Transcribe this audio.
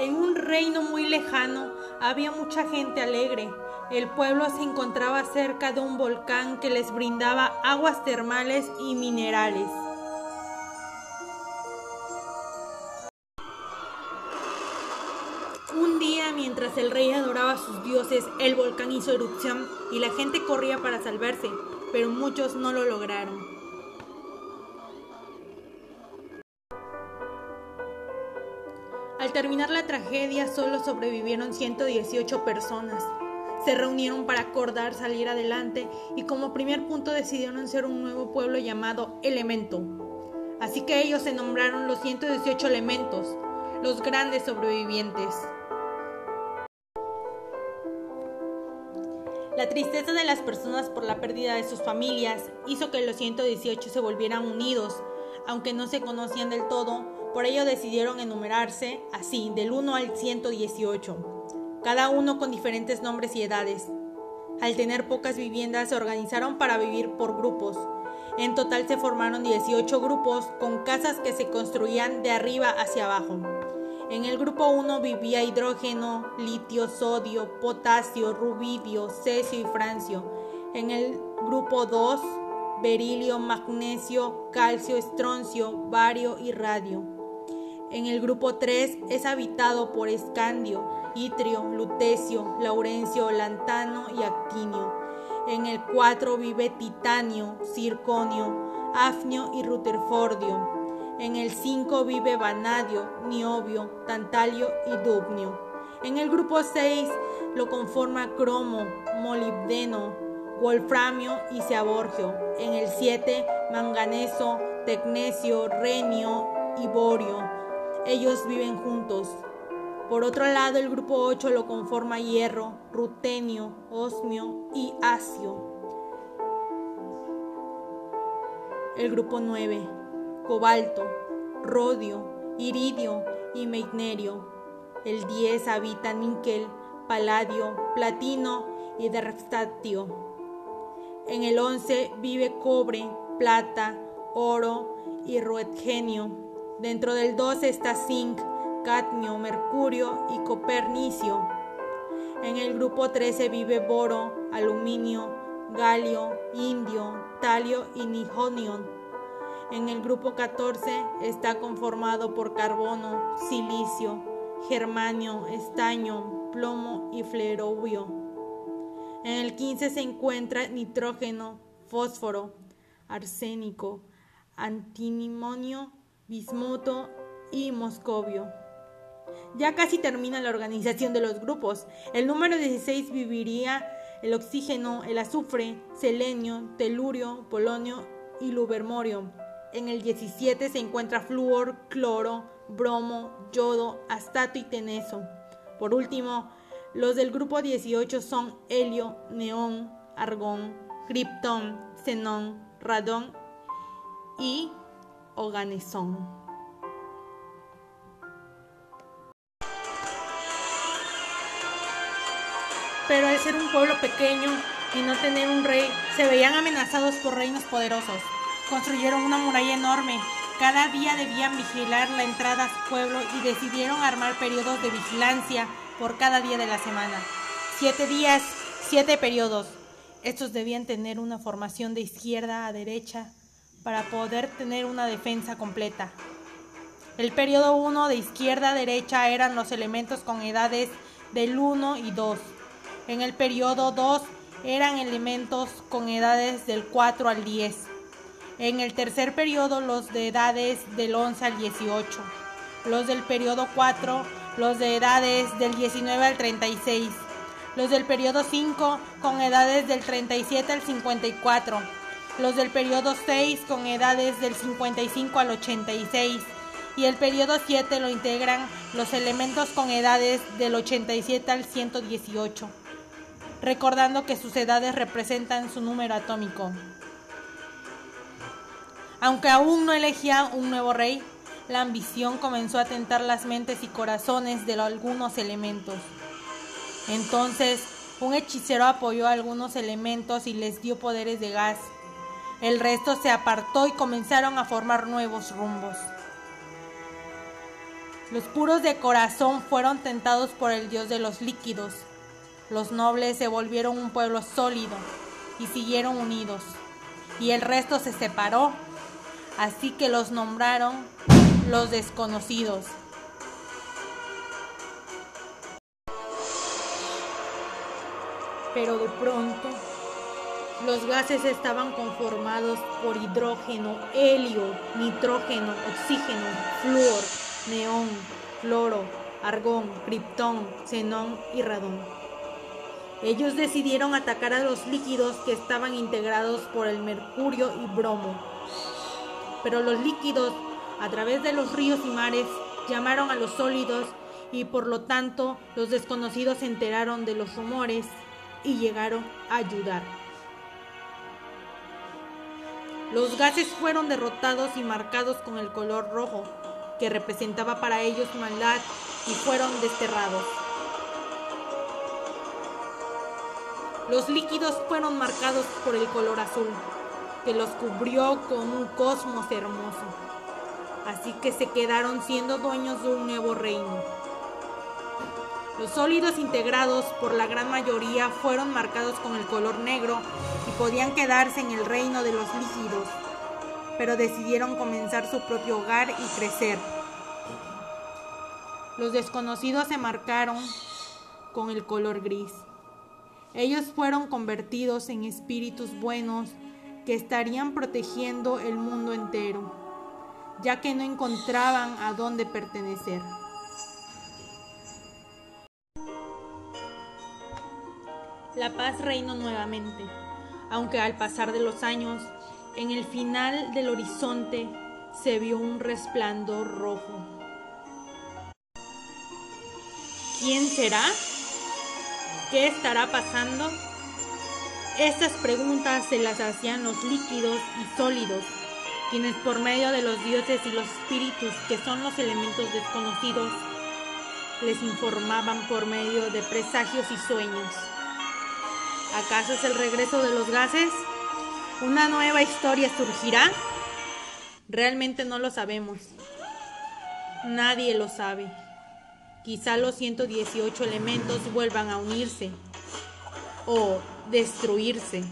En un reino muy lejano había mucha gente alegre. El pueblo se encontraba cerca de un volcán que les brindaba aguas termales y minerales. Un día, mientras el rey adoraba a sus dioses, el volcán hizo erupción y la gente corría para salvarse, pero muchos no lo lograron. Al terminar la tragedia solo sobrevivieron 118 personas. Se reunieron para acordar salir adelante y como primer punto decidieron ser un nuevo pueblo llamado Elemento. Así que ellos se nombraron los 118 elementos, los grandes sobrevivientes. La tristeza de las personas por la pérdida de sus familias hizo que los 118 se volvieran unidos, aunque no se conocían del todo, por ello decidieron enumerarse así, del 1 al 118, cada uno con diferentes nombres y edades. Al tener pocas viviendas se organizaron para vivir por grupos. En total se formaron 18 grupos con casas que se construían de arriba hacia abajo. En el grupo 1 vivía hidrógeno, litio, sodio, potasio, rubidio, cesio y francio. En el grupo 2, berilio, magnesio, calcio, estroncio, bario y radio. En el grupo 3 es habitado por escandio, itrio, lutecio, laurencio, lantano y actinio. En el 4 vive titanio, circonio, afnio y ruterfordio. En el 5 vive vanadio, niobio, tantalio y dubnio. En el grupo 6 lo conforma cromo, molibdeno, wolframio y seaborgio. En el 7 manganeso, tecnesio, renio y borio. Ellos viven juntos. Por otro lado, el grupo 8 lo conforma hierro, rutenio, osmio y asio. El grupo 9, cobalto, rodio, iridio y meitnerio. El 10 habita níquel, paladio, platino y derftatio. En el 11 vive cobre, plata, oro y roetgenio. Dentro del 12 está zinc, cadmio, mercurio y copernicio. En el grupo 13 vive boro, aluminio, galio, indio, talio y nihonium. En el grupo 14 está conformado por carbono, silicio, germanio, estaño, plomo y flerovio. En el 15 se encuentra nitrógeno, fósforo, arsénico, antinimonio bismuto y moscovio. Ya casi termina la organización de los grupos. El número 16 viviría el oxígeno, el azufre, selenio, telurio, polonio y lubermorio. En el 17 se encuentra flúor, cloro, bromo, yodo, astato y teneso. Por último, los del grupo 18 son helio, neón, argón, criptón, xenón, radón y pero al ser un pueblo pequeño y no tener un rey, se veían amenazados por reinos poderosos. Construyeron una muralla enorme. Cada día debían vigilar la entrada a su pueblo y decidieron armar periodos de vigilancia por cada día de la semana. Siete días, siete periodos. Estos debían tener una formación de izquierda a derecha para poder tener una defensa completa. El periodo 1 de izquierda a derecha eran los elementos con edades del 1 y 2. En el periodo 2 eran elementos con edades del 4 al 10. En el tercer periodo los de edades del 11 al 18. Los del periodo 4 los de edades del 19 al 36. Los del periodo 5 con edades del 37 al 54 los del periodo 6 con edades del 55 al 86 y el periodo 7 lo integran los elementos con edades del 87 al 118, recordando que sus edades representan su número atómico. Aunque aún no elegía un nuevo rey, la ambición comenzó a tentar las mentes y corazones de algunos elementos. Entonces, un hechicero apoyó a algunos elementos y les dio poderes de gas el resto se apartó y comenzaron a formar nuevos rumbos. Los puros de corazón fueron tentados por el dios de los líquidos. Los nobles se volvieron un pueblo sólido y siguieron unidos. Y el resto se separó. Así que los nombraron los desconocidos. Pero de pronto los gases estaban conformados por hidrógeno, helio, nitrógeno, oxígeno, flúor, neón, cloro, argón, criptón, xenón y radón. Ellos decidieron atacar a los líquidos que estaban integrados por el mercurio y bromo. Pero los líquidos, a través de los ríos y mares, llamaron a los sólidos y por lo tanto los desconocidos se enteraron de los rumores y llegaron a ayudar. Los gases fueron derrotados y marcados con el color rojo, que representaba para ellos maldad, y fueron desterrados. Los líquidos fueron marcados por el color azul, que los cubrió con un cosmos hermoso. Así que se quedaron siendo dueños de un nuevo reino. Los sólidos integrados por la gran mayoría fueron marcados con el color negro y podían quedarse en el reino de los líquidos, pero decidieron comenzar su propio hogar y crecer. Los desconocidos se marcaron con el color gris. Ellos fueron convertidos en espíritus buenos que estarían protegiendo el mundo entero, ya que no encontraban a dónde pertenecer. La paz reinó nuevamente, aunque al pasar de los años, en el final del horizonte se vio un resplandor rojo. ¿Quién será? ¿Qué estará pasando? Estas preguntas se las hacían los líquidos y sólidos, quienes por medio de los dioses y los espíritus, que son los elementos desconocidos, les informaban por medio de presagios y sueños. ¿Acaso es el regreso de los gases? ¿Una nueva historia surgirá? Realmente no lo sabemos. Nadie lo sabe. Quizá los 118 elementos vuelvan a unirse o destruirse.